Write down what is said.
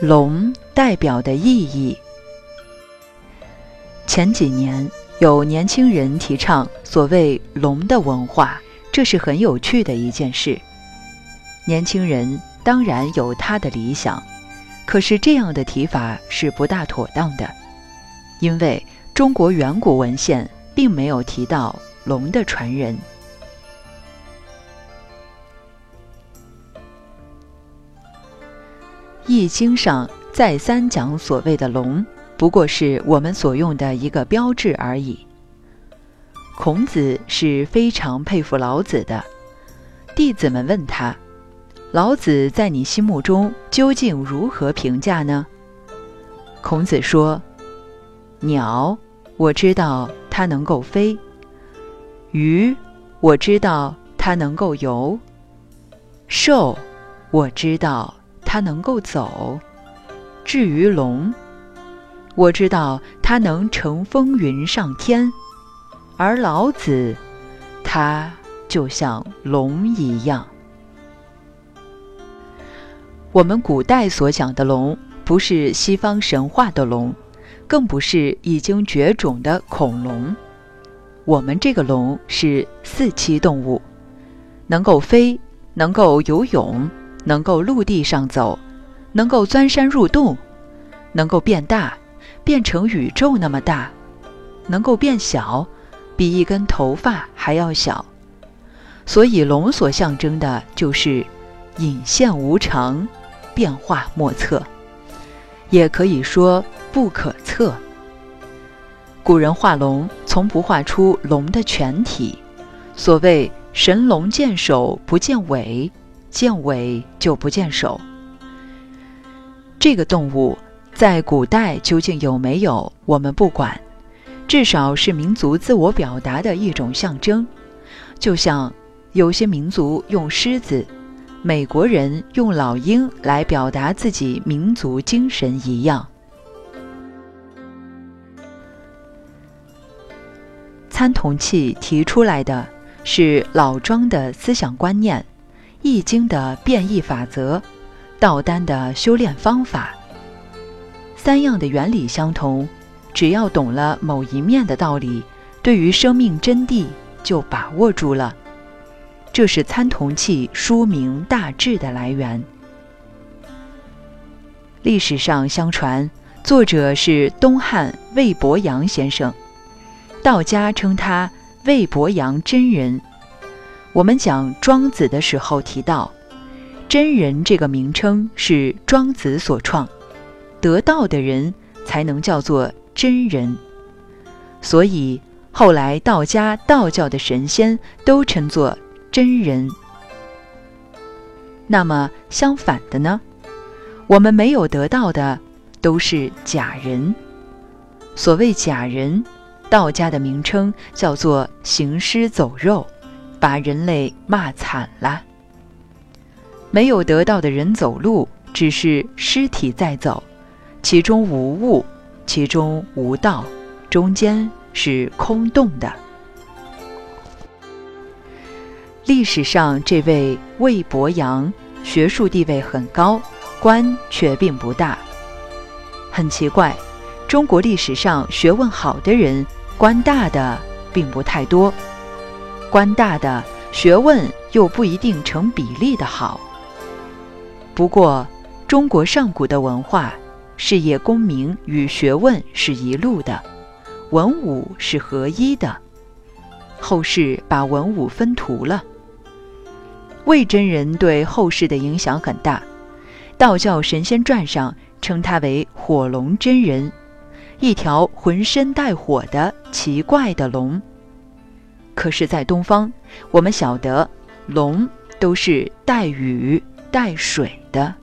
龙代表的意义。前几年有年轻人提倡所谓“龙的文化”，这是很有趣的一件事。年轻人当然有他的理想，可是这样的提法是不大妥当的，因为中国远古文献并没有提到龙的传人。《易经》上再三讲所谓的龙，不过是我们所用的一个标志而已。孔子是非常佩服老子的，弟子们问他：“老子在你心目中究竟如何评价呢？”孔子说：“鸟，我知道它能够飞；鱼，我知道它能够游；兽，我知道。”它能够走，至于龙，我知道它能乘风云上天，而老子，他就像龙一样。我们古代所讲的龙，不是西方神话的龙，更不是已经绝种的恐龙。我们这个龙是四栖动物，能够飞，能够游泳。能够陆地上走，能够钻山入洞，能够变大，变成宇宙那么大，能够变小，比一根头发还要小。所以龙所象征的就是隐现无常，变化莫测，也可以说不可测。古人画龙，从不画出龙的全体。所谓神龙见首不见尾。见尾就不见首。这个动物在古代究竟有没有，我们不管，至少是民族自我表达的一种象征。就像有些民族用狮子，美国人用老鹰来表达自己民族精神一样。参同契提出来的是老庄的思想观念。易经的变异法则，道丹的修炼方法，三样的原理相同，只要懂了某一面的道理，对于生命真谛就把握住了。这是参同契书名大志的来源。历史上相传，作者是东汉魏伯阳先生，道家称他魏伯阳真人。我们讲庄子的时候提到，真人这个名称是庄子所创，得道的人才能叫做真人，所以后来道家道教的神仙都称作真人。那么相反的呢？我们没有得到的都是假人。所谓假人，道家的名称叫做行尸走肉。把人类骂惨了。没有得到的人走路，只是尸体在走，其中无物，其中无道，中间是空洞的。历史上这位魏伯阳，学术地位很高，官却并不大。很奇怪，中国历史上学问好的人，官大的并不太多。官大的学问又不一定成比例的好。不过，中国上古的文化，事业功名与学问是一路的，文武是合一的。后世把文武分途了。魏真人对后世的影响很大，道教神仙传上称他为火龙真人，一条浑身带火的奇怪的龙。可是，在东方，我们晓得龙都是带雨带水的。